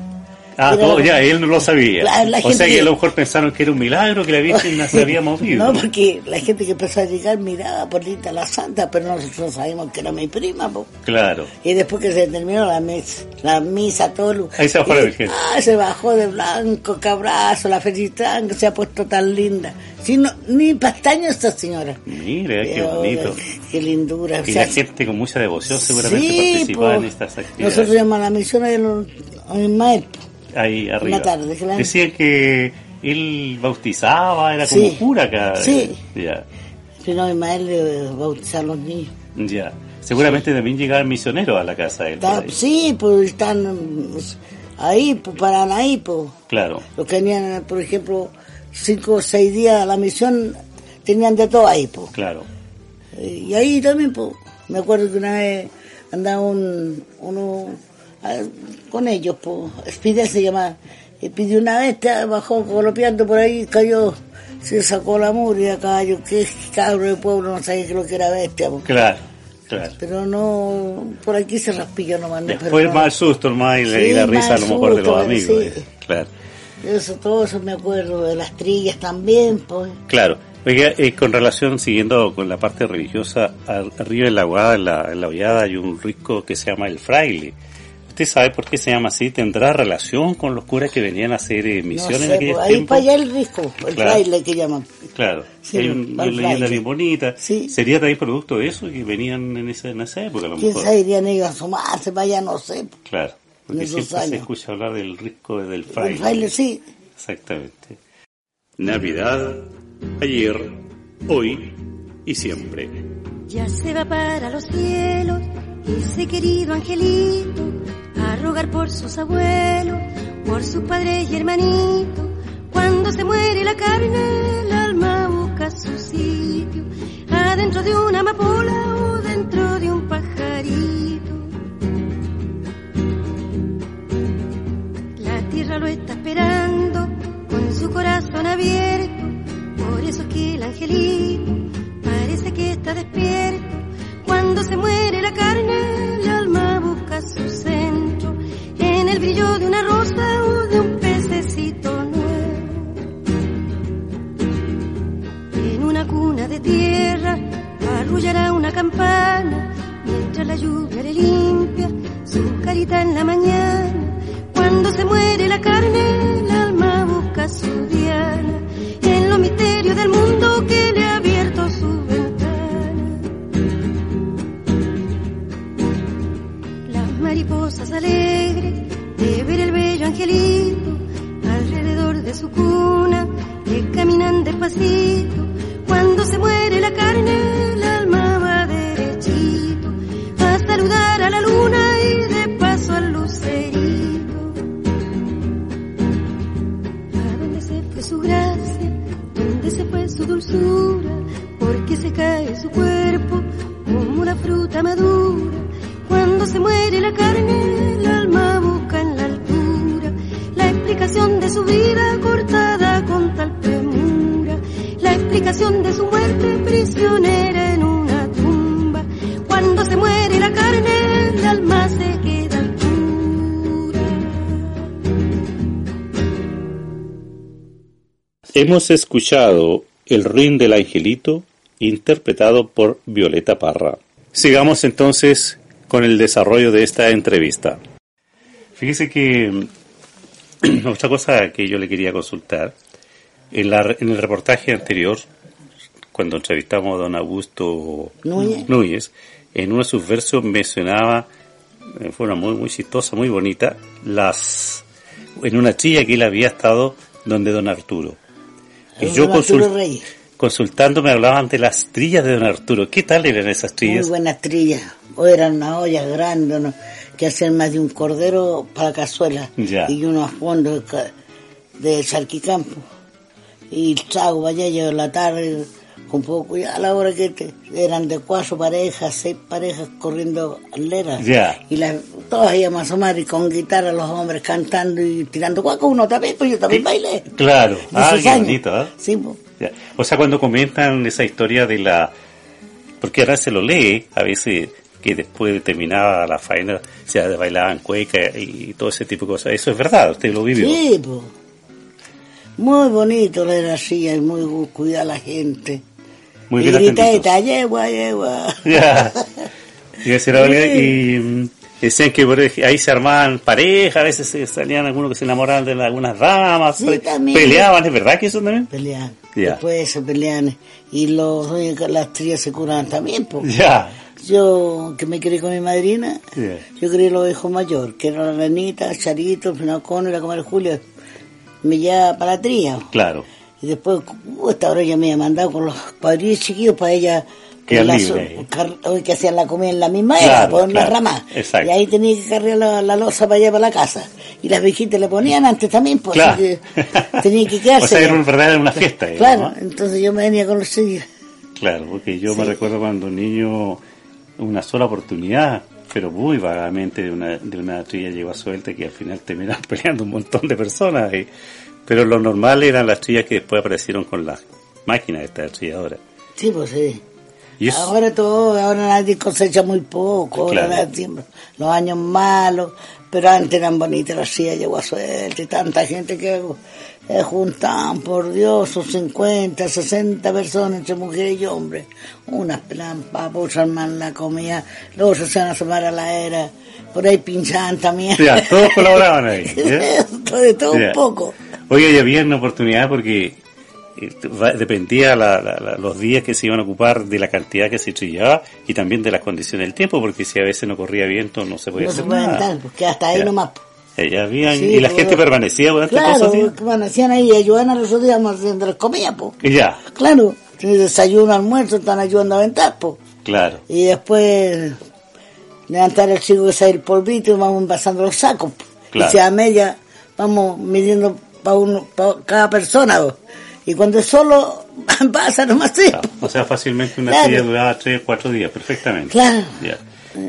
Ah, todo, ya, él no lo sabía. La o sea que a lo mejor pensaron que era un milagro que la Virgen no se había movido. No, porque la gente que empezó a llegar miraba por linda la santa, pero nosotros sabíamos que era mi prima. po. Claro. Y después que se terminó la misa, la misa, todo lo- Ahí se bajó la Virgen. Ah, se bajó de blanco, qué abrazo, la felicitaban, que se ha puesto tan linda. Si no, ni pestaño esta señora. Mira, qué bonito. Qué lindura. Y o sea, la gente con mucha devoción seguramente Sí, participaba po. en estas actividades. nosotros llamamos a la misión a los- maestro. Ahí arriba. tarde, claro. Decían que él bautizaba, era Sí. como cura acá. Sí. Ya, Si no, mi maestro le bautizar a los niños. ya. Seguramente también llegaban misioneros a la casa de él. Está- sí, pues están mm, ahí, pues paran ahí, pues. Claro. Los que tenían, por ejemplo, cinco o seis días a la misión, tenían de todo ahí, pues. Claro. Y ahí también, pues, me acuerdo que una vez andaba un, uno con ellos, pues, Spidel se llama, y pidió una bestia, bajó golpeando por ahí, cayó, se sacó la muralla, caballo, que cabro de pueblo no sabía que lo que era bestia, pues. Claro, claro. Pero no, por aquí se raspilló nomás. no, Después pero no. más susto nomás y, la- y Sí, la risa a lo mejor de los amigos. sí. eh. Claro. Eso, todo eso me acuerdo, de las trillas también, pues. Claro. Oiga, eh, con relación, siguiendo con la parte religiosa, ar- arriba en la Guada, en la, en la hollada, hay un risco que se llama el fraile. ¿Usted sabe por qué se llama así? ¿Tendrá relación con los curas que venían a hacer eh, No misiones sé, en pues, ahí para allá el risco, el Claro. fraile que llaman. Claro, Sí, hay un- una el leyenda bien bonita. Sí. ¿Sería también producto de eso que venían en esa, en esa época? A lo ¿Quién mejor? sabe irían ellos a asomarse para allá? No sé. Claro, porque siempre se años. escucha hablar del risco del El fraile. fraile sí. Exactamente. Navidad, ayer, hoy y siempre. Ya se va para los cielos ese querido angelito a rogar por sus abuelos, por sus padres y hermanitos. Cuando se muere la carne, el alma busca su sitio, adentro de una amapola o dentro de un pajarito. La tierra lo está esperando con su corazón abierto, por eso es que el angelito parece que está despierto. Cuando se muere la carne, el alma busca su centro, en el brillo de una rosa o de un pececito nuevo. En una cuna de tierra arrullará una campana, mientras la lluvia le limpia su carita en la mañana. Cuando se muere la carne, el alma busca su diana, en los misterios del mundo que mariposas alegres de ver el bello angelito alrededor de su cuna le caminan despacito. Cuando se muere la carne, el alma va derechito a saludar a la luna y de paso al lucerito. ¿A dónde se fue su gracia? ¿Dónde se fue su dulzura? Porque se cae su cuerpo Hemos escuchado El Rin del Angelito, interpretado por Violeta Parra. Sigamos entonces con el desarrollo de esta entrevista. Fíjese que otra cosa que yo le quería consultar, en, la- en el reportaje anterior, cuando entrevistamos a don Augusto Núñez. Núñez, en uno de sus versos mencionaba, de forma muy, muy chistosa, muy bonita, las en una trilla que él había estado donde don Arturo. Y yo Arturo consul- Reyes. consultando me hablaban de las trillas de don Arturo. ¿Qué tal eran esas Muy trillas? buenas trillas. O eran unas ollas grandes, ¿no? que hacían más de un cordero para cazuela. Ya. Y unos fondos. ca- de Charquicampo. Y trago allá yo la tarde, un poco, ya a la hora que te- eran de cuatro parejas, seis parejas corriendo leras. Ya. Y las, todas íbamos a asomar y con guitarra los hombres cantando y tirando cuaco, uno también, pues yo también bailé. Claro. Ah, qué bonito, ¿ah? Sí, pues. O sea, cuando comentan esa historia de la... Porque ahora se lo lee, a veces que después de terminaba la faena se bailaban cueca y todo ese tipo de cosas. Eso es verdad, usted lo vivió. Sí, pues. Muy bonito la así, y muy cuidar a la gente. Muy bien. Y, decían que por ahí se armaban parejas, a veces salían algunos que se enamoraban de algunas damas, Sí, peleaban, ¿es verdad que eso también? Pelean. Ya. Después se pelean. Y los, las trías se curaban también. Ya. Yo, que me crié con mi madrina, yo crié los hijos mayores, que era la Renita, Charito, el Finacón y la comadre Julio. Me llevaba para la tría. Claro. Y después, uh, esta hora ella me había mandado con los padrillos chiquillos para ella. Quedar la libre que hacían la comida en la misma Claro, era, por claro. ramas. Exacto. Y ahí tenía que cargar la, la losa para allá para la casa. Y las viejitas le ponían antes también, pues Claro. que tenía que quedarse. O sea, era un una fiesta. Claro, ¿no? entonces yo me venía con los sillos. Claro, porque yo me recuerdo cuando niño, una sola oportunidad, pero muy vagamente de una, de una trilla llegó a suelta que al final terminaron peleando un montón de personas. y- pero lo normal eran las trillas que después aparecieron con las máquinas de estas trilladoras. Sí, pues sí. Y eso- Ahora todo, ahora nadie cosecha muy poco, ahora Claro. siembra. los años malos, pero antes eran bonitas las sillas, llegó a suerte, tanta gente que eh, juntaban, por Dios, sus 50, 60 personas entre mujeres y hombres. Unas pelaban papas, arman la comida, otros se van a asomar a la era, por ahí pinchaban también. Ya, todos colaboraban ahí. ¿ya? de todo un poco. Oye, y había una oportunidad porque eh, dependía la- la- los días que se iban a ocupar de la cantidad que se trillaba y también de las condiciones del tiempo, porque si a veces no corría viento no se podía No se hacer pueden nada. estar, porque hasta ahí Ya. nomás. Eh, ya habían- Sí, y la pues, gente permanecía durante Claro, días. que amanecían ahí y ayudaban a los otros días haciendo las comidas, pues. Y ya, Claro, desayuno, almuerzo, están ayudando a aventar, pues. claro. Y después levantar el chico que sale el polvito y vamos envasando los sacos. po. Claro. Y si a media vamos midiendo para uno, pa cada persona. Y cuando es solo, pasa nomás sí. po. O sea, fácilmente una Claro. trilla duraba tres o cuatro días, perfectamente. Claro. Ya.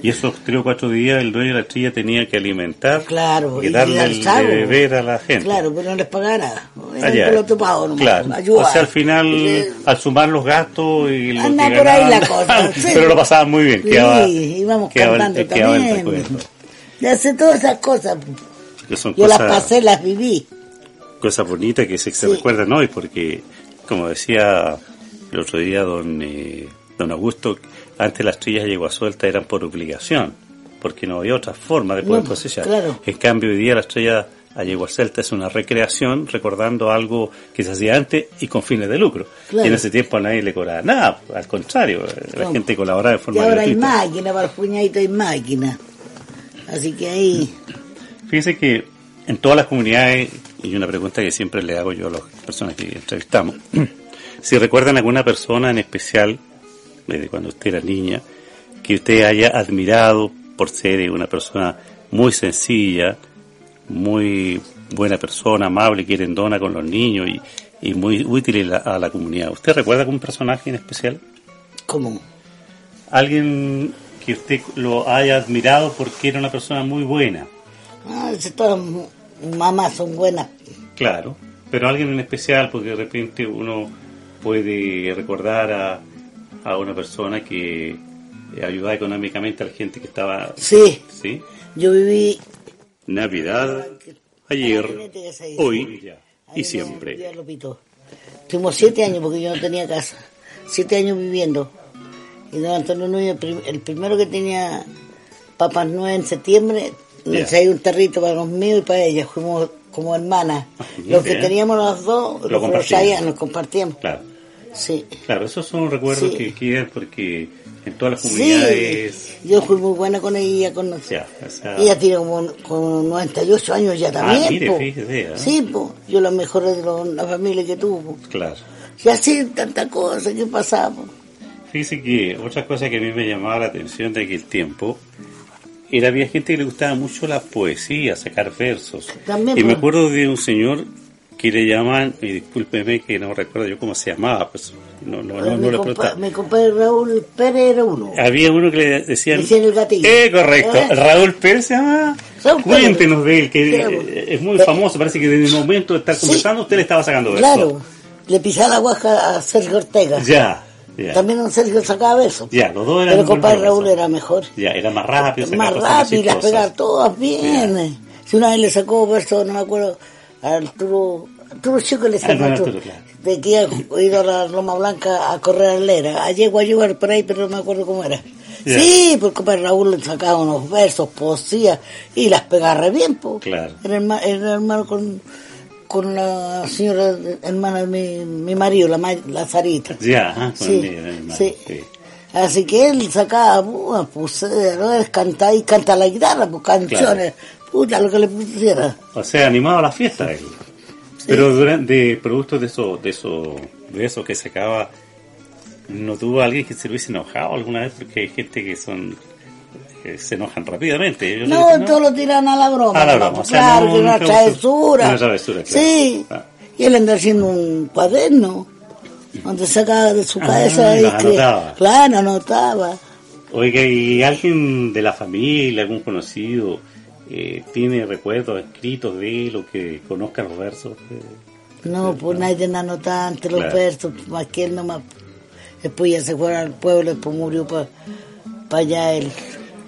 Y esos tres o cuatro días el dueño de la trilla tenía que alimentar Claro, y darle dar el de beber a la gente. Claro, pero no les paga nada. Ah. Era el topado nomás. Claro. ayudar. O sea, al final, Y- al sumar los gastos y lo Anda que por ahí la cosa, sí. pero lo pasaban muy bien. Sí, quedaba, íbamos quedaba- cantando quedaba también. Y hace todas esas cosas. Que son Yo las pasé, las viví. Cosas bonitas que se, se Sí. recuerdan hoy, porque, como decía el otro día don, eh, don Augusto, antes las trillas de yegua suelta eran por obligación, porque no había otra forma de poder No, cosechar. claro. En cambio, hoy día la estrella a yegua celta es una recreación recordando algo que se hacía antes y con fines de lucro. Claro. Y en ese tiempo a nadie le cobraba nada, al contrario, la No. gente colaboraba de Y forma ahora hay máquina, para el puñadito hay máquina. Así que ahí, Fíjese que en todas las comunidades, y una pregunta que siempre le hago yo a las personas que entrevistamos, si recuerdan alguna persona en especial, desde cuando usted era niña, que usted haya admirado por ser una persona muy sencilla, muy buena persona, amable, querendona con los niños y, y muy útil a la, a la comunidad. ¿Usted recuerda algún personaje en especial? ¿cómo? Alguien que usted lo haya admirado porque era una persona muy buena. Ah, las mamás son buenas. Claro, pero alguien en especial, porque de repente uno puede recordar a, a una persona que ayudaba económicamente a la gente que estaba... Sí, ¿Sí? yo viví Navidad, ayer, hoy y siempre. Tuvimos siete años porque yo no tenía casa. Siete años viviendo. Y don Antonio Núñez, el primero que tenía papas nueve en septiembre, me traía un tarrito para los míos y para ellas. Fuimos como hermanas. Los que bien. teníamos los dos, Lo que traían, nos compartíamos. Claro, Sí. claro, esos son recuerdos Sí. que quedan porque en todas las Sí, comunidades... yo fui muy buena con ella. Con, Ya, o sea, Ella tiene como, como 98 años ya también. Ah, mire, po. fíjese, ¿eh? Sí, po. yo la mejor de lo- la familia que tuvo. claro. Y así tantas cosas que pasaba. Fíjese que otra cosa que a mí me llamaba la atención de aquel tiempo era había gente que le gustaba mucho la poesía, sacar versos. También, y me pues. acuerdo de un señor aquí le llaman, y discúlpeme que no recuerdo yo cómo se llamaba, pues no, no, no, no mi, lo compa- preguntaba. mi compadre Raúl Pérez era uno. Había uno que le decían... Le decían el gatillo. Eh, correcto. Eh. Raúl Pérez se llama... Raúl Pérez. Cuéntenos de él, que eh, es muy famoso. Parece que desde el momento de estar conversando usted le estaba sacando verso. Claro, le pisaba la guaja a Sergio Ortega. Ya, ya. También don Sergio sacaba besos. Ya, los dos eran Pero muy compadre. Raúl era mejor. Ya, era más rápido. más rápido, las pegaba todas bien. Si una vez le sacó verso, no me acuerdo, a Arturo, Arturo Chico le Ah, sacó con Arturo, Arturo, claro. de que había ido a la Loma Blanca a correr a Lera. A llego a llevar por ahí, pero no me acuerdo cómo era. Sí, porque compadre Raúl le sacaba unos versos, poesía, y las pegaba re bien, po. Claro. Era, herma- era hermano con, con la señora, hermana de mi, mi marido, la, la Sarita. Ya, con Sí, el hermano, sí. sí. Así que él sacaba, pues, eh, no es cantar y canta la guitarra, pues canciones, puta, lo que le pusiera. O sea, animaba la fiesta él. Pero durante, de productos de eso, de eso, de eso que sacaba, ¿no tuvo alguien que se hubiese enojado alguna vez? Porque hay gente que son, se enojan rápidamente. No, le- todos lo tiran a la broma. A la ¿no? broma, Pues o sea, claro, no- que una travesura. una travesura, claro. Sí, Ah. y él anda haciendo un cuaderno, donde sacaba de su Ah, cabeza y los que, anotaba. claro, anotaba. Oiga, ¿y alguien de la familia, algún conocido, eh, tiene recuerdos escritos de él o que conozca los versos? No, pues nadie anotaba antes los Claro. versos, más que él nomás. Después ya se fue al pueblo, después murió para allá él.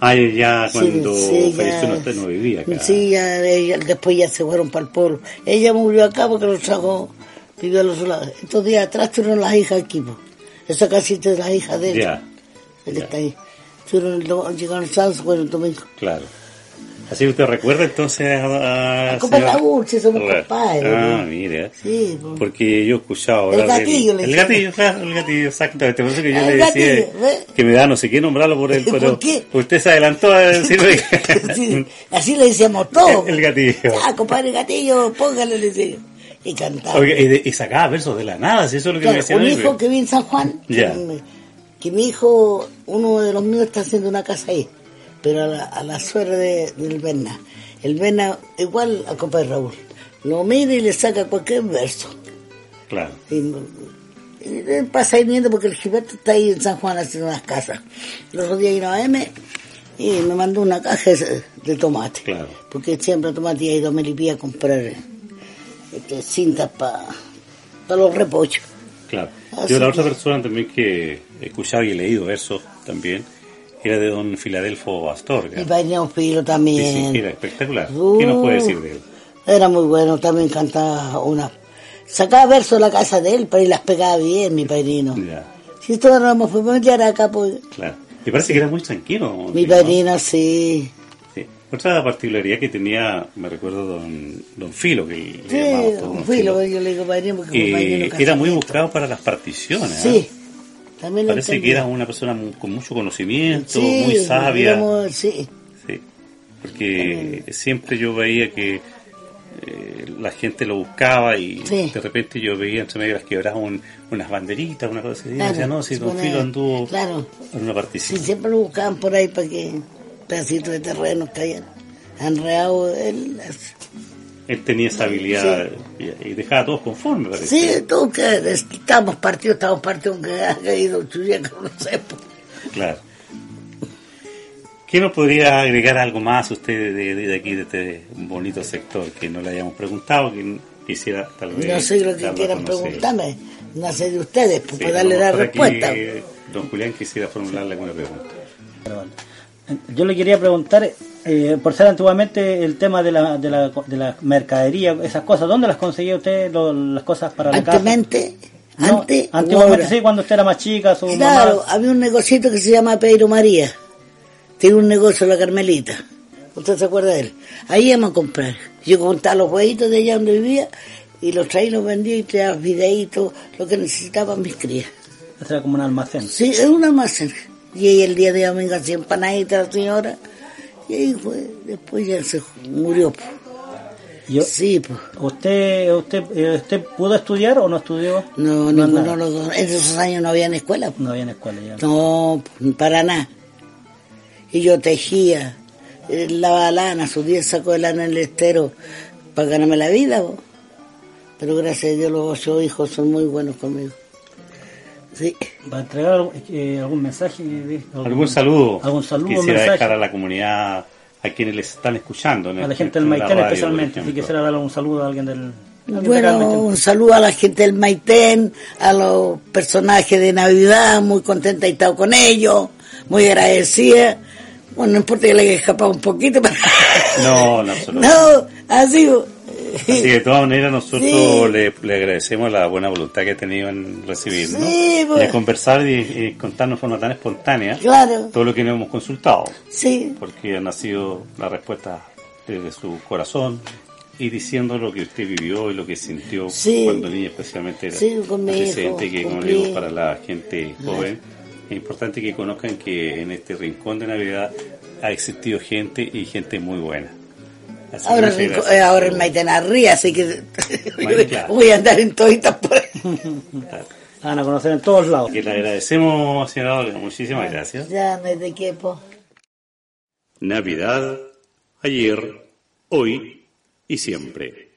Ah, ya Sí, cuando sí, falleció ya- no, usted no vivía acá. Sí, ya, ella- después ya se fueron para el pueblo. Ella murió acá porque los trajo, vivió a los lados. Estos días atrás tuvieron las hijas aquí, pues. Esa casita es la hija de él. Ya, Él ya. está ahí. Tuvieron llegaron el sábado, fueron el domingo. claro. Así que usted recuerda entonces a... a Raúl, si somos compadres. Ah, ¿no? mire. Sí, pues. Porque yo he escuchado El del- gatillo le El gatillo, claro, el gatillo, exactamente. Por eso que yo El le decía gatillo, que me da no sé qué nombrarlo por él, ¿Por pero qué? usted se adelantó a decirme Sí, así le decíamos todo. el gatillo. Ya, compadre Gatillo, póngale, le decía. Y cantaba. Oiga, y, de- y sacaba versos de la nada, si eso es lo que Claro, me decía. un hijo que vive en San Juan, que, me- que mi hijo, uno de los míos está haciendo una casa ahí, pero a la, a la suegra de- del Berna. El Berna, igual a compadre Raúl, lo mira y le saca cualquier verso. Claro. Y, y pasa ahí viendo porque el Gilberto está ahí en San Juan haciendo unas casas. El otro día vino a M y me mandó una caja de, de tomate. Claro. Porque siempre tomate y ido a Melipilla a comprar este, cintas para los repochos. Claro. Así Yo la que- otra persona también que he escuchado y he leído versos también era de don Filadelfo Astorga. Y Padre Filo Sí, también. sí, era espectacular. ¿Qué nos puede decir de él? Era muy bueno, también cantaba una... Sacaba versos de la casa de él, pero las pegaba bien, mi padrino. Ya, Si todos éramos familiares acá, pues... claro. Me parece que era muy tranquilo. Mi ¿no? padrino, sí. Sí. Otra particularidad que tenía, me recuerdo don, don Filo, que le Sí, llamábamos todos un don filo, yo le digo padrino porque Eh, era muy buscado para las particiones. ¿eh? Sí, también lo Parece que entendía. era una persona con mucho conocimiento, Sí, muy sabia. sí. Sí, porque siempre yo veía que eh, la gente lo buscaba y Sí. de repente yo veía entre medio las quebradas un- unas banderitas, una cosa así. Y Claro, decía, no, si Don pone- Filo anduvo Claro, en una sí, partición. siempre lo buscaban por ahí para que pedacitos de terreno caían. Enreado él. Tenía esa habilidad y, y dejaba a todos conformes, parece. Sí, tú que estamos partidos, estamos partidos, aunque haya ido Chuyeca, no sé. Claro. ¿Qué nos podría agregar algo más usted de, de- de aquí, de este bonito sector, que no le hayamos preguntado, que quisiera tal vez... No sé lo que quieran preguntarme, no sé de ustedes, pues Sí, para darle la respuesta. eh, don Julián quisiera formularle alguna pregunta. Yo le quería preguntar, eh, por ser antiguamente el tema de la, de la, de la mercadería, esas cosas, ¿dónde las conseguía usted, lo- las cosas para la casa? No, antes, antiguamente ahora. sí, cuando usted era más chica, su Claro, mamá... había un negocito que se llama Pedro María. Tiene un negocio la Carmelita. ¿Usted se acuerda de él? Ahí íbamos a comprar. Yo compraba los huevitos de allá donde vivía y los traía y los vendía y traía videitos, lo que necesitaban mis crías. Ese era como un almacén. Sí, es un almacén. Y ahí el día de domingo hacía empanaditas la señora. Y ahí fue, después ya se murió. Yo- Sí, pues. ¿Usted, usted, eh, ¿Usted pudo estudiar o no estudió? No, No, ninguno de los dos. En esos años no había en escuela. No había en escuela ya. No, para nada. Y yo tejía, eh, lavaba lana, subía el saco de lana en el estero para ganarme la vida. po. Pero gracias a Dios los ocho hijos son muy buenos conmigo. Sí. ¿Va a entregar algún, eh, algún mensaje? de- ¿Algún saludo? ¿Algún saludo? Quisiera mensaje? dejar a la comunidad, a quienes les están escuchando. en A la el- gente del Maitén radio, especialmente. Si quisiera darle un saludo a alguien del... alguien Bueno, un saludo a la gente del Maitén, a los personajes de Navidad, muy contenta de estar con ellos, muy agradecida. Bueno, no importa que le haya escapado un poquito, pero No, no, no, así. Así que de todas maneras nosotros Sí. le, le agradecemos la buena voluntad que ha tenido en recibirnos Sí, y pues. conversar y, y contarnos de forma tan espontánea Claro. todo lo que nos hemos consultado. Sí. Porque ha nacido la respuesta desde su corazón y diciendo lo que usted vivió y lo que sintió Sí. cuando niña especialmente era Sí, con mi hijo, que como digo para la gente joven es importante que conozcan que en este rincón de Navidad ha existido gente y gente muy buena. Ahora, eh, ahora el Maitén arriba, así que Bueno, claro. voy a andar en toditas por ahí. Van a conocer en todos lados. Que le agradecemos, señora Olga, muchísimas gracias. Ya, no es de qué. Navidad, ayer, hoy y siempre.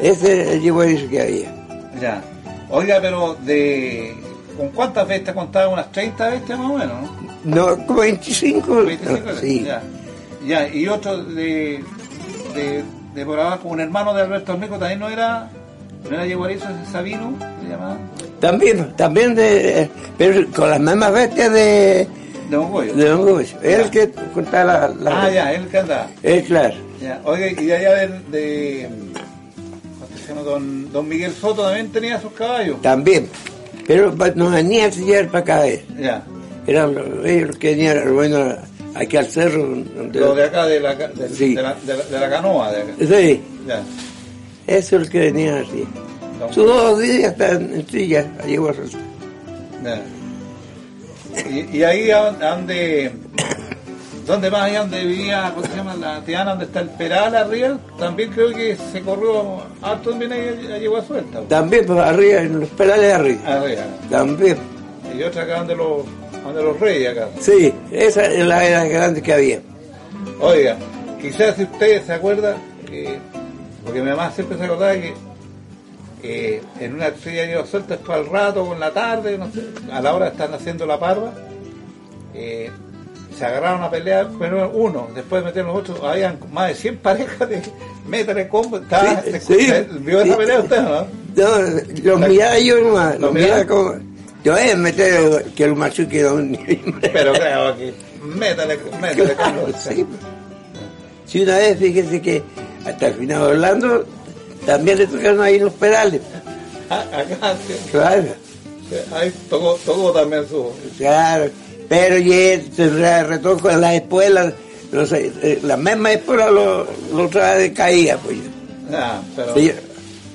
Ese es el Yihuaris que había. Ya. Oiga, pero de. ¿Con cuántas bestias contaba? ¿Unas 30 bestias más o menos? ¿no? No, como 25. 25 sí. Ya. ya. Y otro de. de, de por abajo, un hermano de Alberto Armeco también no era. ¿No era Yeguarizo, Sabino? ¿Se llamaba? También, también de, pero con las mismas bestias de, De Mongoyo. de Don Gómez. Él que contaba la, la- Ah, ya, él que andaba. Él, claro. Ya. Oiga, y allá de. de don, don Miguel Soto también tenía sus caballos. También. Pero nos venía a enseñar para acá. eh. Ya. Los- ellos los que venían, bueno, aquí al cerro. Donde, Los de acá, de la, de, Sí. de la, de la- de la canoa. De acá. Sí, Ya. eso es el que venía así. Sus dos días están en silla, allí a. Y, y ahí a a donde, donde más allá donde vivía, ¿cómo se llama? La Tiana, donde está el Peral arriba, también creo que se corrió harto también ahí, llegó a suelta. También, pues arriba, en los pedales de arriba. Arriba. También. Y otra acá donde los, donde los reyes acá. Sí, esa es la era grande que había. Oiga, quizás si ustedes se acuerdan, que, porque mi mamá siempre se acordaba que eh, en una estrella lleva suelta es para el rato o en la tarde, no sé, a la hora estar haciendo la parva, eh, se agarraron a pelear, pero uno, después de meter los otros, habían más de 100 parejas de métale combo, estaba, Sí, se- sí. ¿vio esa pelea usted, no? No, los miraba yo nomás, ¿Los miraba? como... Yo voy a meter que el macho quedó un... Pero creo que métale, métale combo. Sí. Sí, una vez, fíjese que hasta el final Orlando también le tocaron ahí los pedales. Ah, Acá, sí. Claro, ahí tocó, tocó también su... claro. Pero y él se re- retoco en las espuelas, no sé, eh, la misma espuela lo, lo trae de caída, pues. Ah, pero, Sí.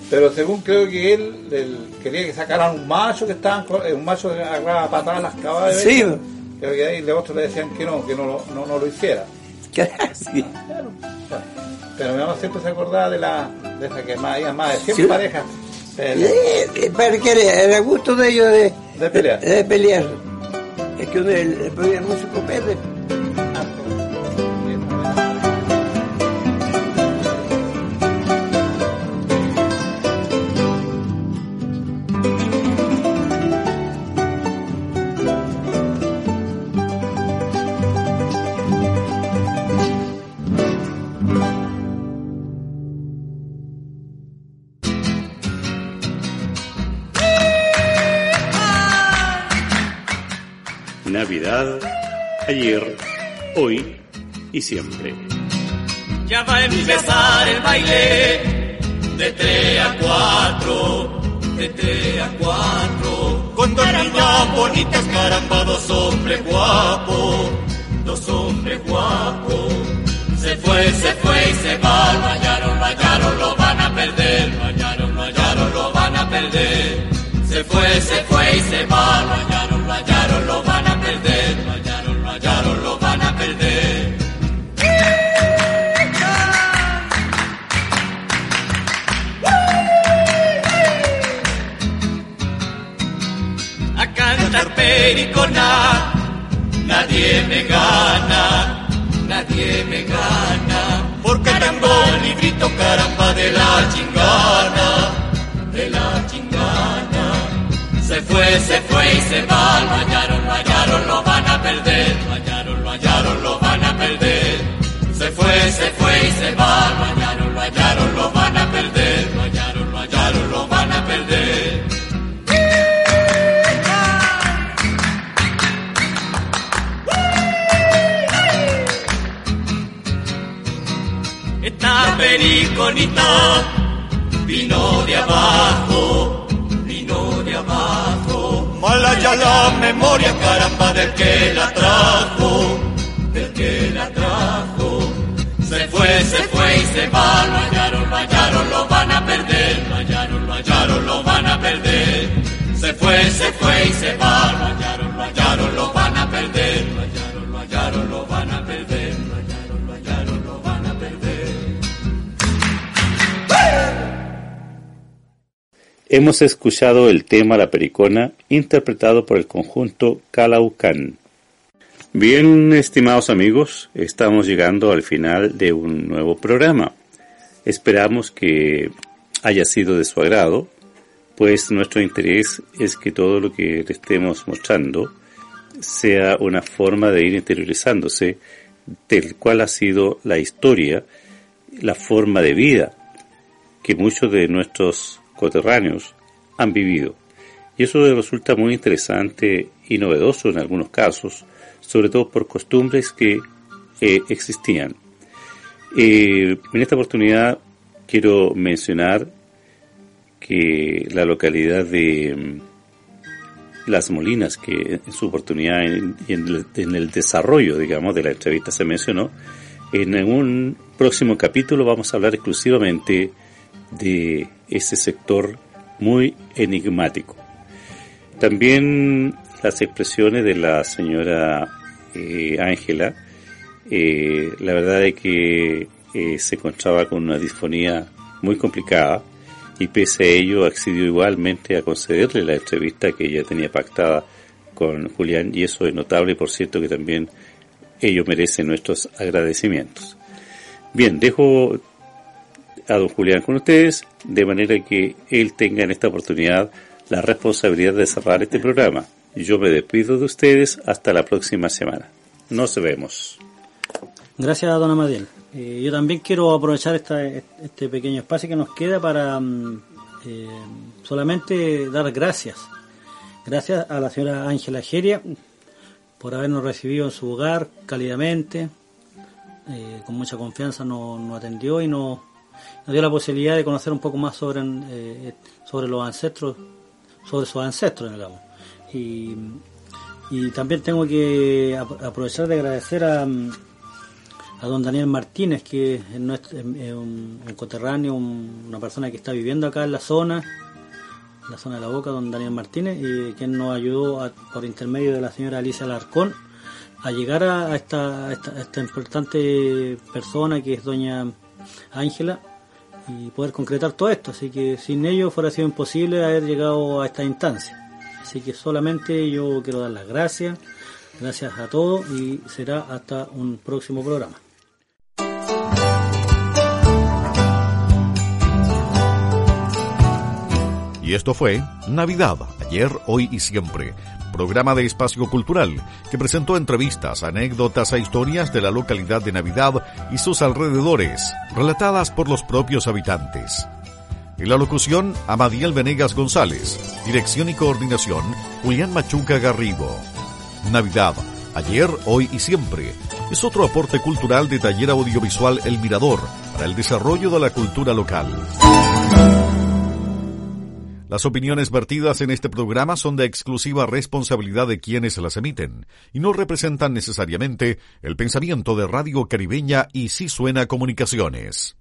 pero según creo que él, él quería que sacaran un macho que estaban eh, un macho que agarraba patadas las caballas. Sí. Creo que ahí los otros le decían que no, que no, lo- no, no lo hiciera. Sí. Pero mi mamá siempre se acordaba de la de esa que más, había más de 100 Sí. parejas. Pero- Eh, eh, pero que era, era gusto de ellos de, De pelear. de pelear. Es que uno le le ponía mucho ayer, hoy y siempre. Ya va a empezar el baile de 3 a 4, de 3 a 4. Con dos niñas bonitas, caramba, dos hombres guapos, dos hombres guapos. Se fue, se fue y se va, lo hallaron, lo hallaron, lo van a perder, lo hallaron, lo hallaron, lo van a perder. Se fue, se fue y se va, lo hallaron, lo hallaron, lo van a perder, nadie me gana, nadie me gana, porque tengo el librito caramba de la chingana, de la chingana. Se fue, se fue y se va, lo hallaron, lo hallaron, lo van a perder, lo hallaron, lo hallaron, lo van a perder. Se fue, se fue y se va, lo hallaron, lo hallaron, lo van a perder, vino de abajo, vino de abajo. Mala ya la memoria, caramba, del que la trajo, del que la trajo. Se fue, se fue y se va, lo hallaron, lo hallaron, lo van a perder, lo hallaron, lo hallaron, lo van a perder. Se fue, se fue y se va, lo hallaron, Hemos escuchado el tema La Pericona interpretado por el conjunto Calaucán. Bien, estimados amigos, estamos llegando al final de un nuevo programa. Esperamos que haya sido de su agrado, pues nuestro interés es que todo lo que le estemos mostrando sea una forma de ir interiorizándose del cual ha sido la historia, la forma de vida que muchos de nuestros coterráneos han vivido. Y eso resulta muy interesante y novedoso en algunos casos, sobre todo por costumbres que eh, existían. Eh, en esta oportunidad quiero mencionar que la localidad de mm, Las Molinas, que en su oportunidad en, en en el desarrollo, digamos, de la entrevista se mencionó, en un próximo capítulo vamos a hablar exclusivamente de ese sector muy enigmático. También las expresiones de la señora eh, Ángela, eh, la verdad es que eh, se encontraba con una disfonía muy complicada y pese a ello accedió igualmente a concederle la entrevista que ella tenía pactada con Julián y eso es notable, por cierto que también ello merece nuestros agradecimientos. Bien, dejo a don Julián con ustedes, de manera que él tenga en esta oportunidad la responsabilidad de cerrar este programa. Yo me despido de ustedes hasta la próxima semana. Nos vemos. Gracias, don Amadiel. Eh, yo también quiero aprovechar esta, este pequeño espacio que nos queda para mm, eh, solamente dar gracias. Gracias a la señora Ángela Geria por habernos recibido en su hogar cálidamente, eh, con mucha confianza nos, nos atendió y nos, nos dio la posibilidad de conocer un poco más sobre, eh, sobre los ancestros, sobre sus ancestros, digamos. Y, y también tengo que ap- aprovechar de agradecer a, don Daniel Martínez, que es, nuestro- es un, coterráneo, un- una persona que está viviendo acá en la zona, en la zona de la Boca, don Daniel Martínez, y quien nos ayudó por intermedio de la señora Alicia Alarcón a llegar a esta, a esta importante persona que es doña Ángela y poder concretar todo esto. Así que sin ello fuera sido imposible haber llegado a esta instancia. Así que solamente yo quiero dar las gracias, gracias a todos y será hasta un próximo programa. Y esto fue Navidad, ayer, hoy y siempre, programa de espacio cultural que presentó entrevistas, anécdotas e historias de la localidad de Navidad y sus alrededores, relatadas por los propios habitantes. En la locución, Amadiel Venegas González. Dirección y coordinación, Julián Machuca Garrigo. Navidad, ayer, hoy y siempre. Es otro aporte cultural de Taller Audiovisual El Mirador para el desarrollo de la cultura local. Las opiniones vertidas en este programa son de exclusiva responsabilidad de quienes las emiten y no representan necesariamente el pensamiento de Radio Caribeña y Si Suena Comunicaciones.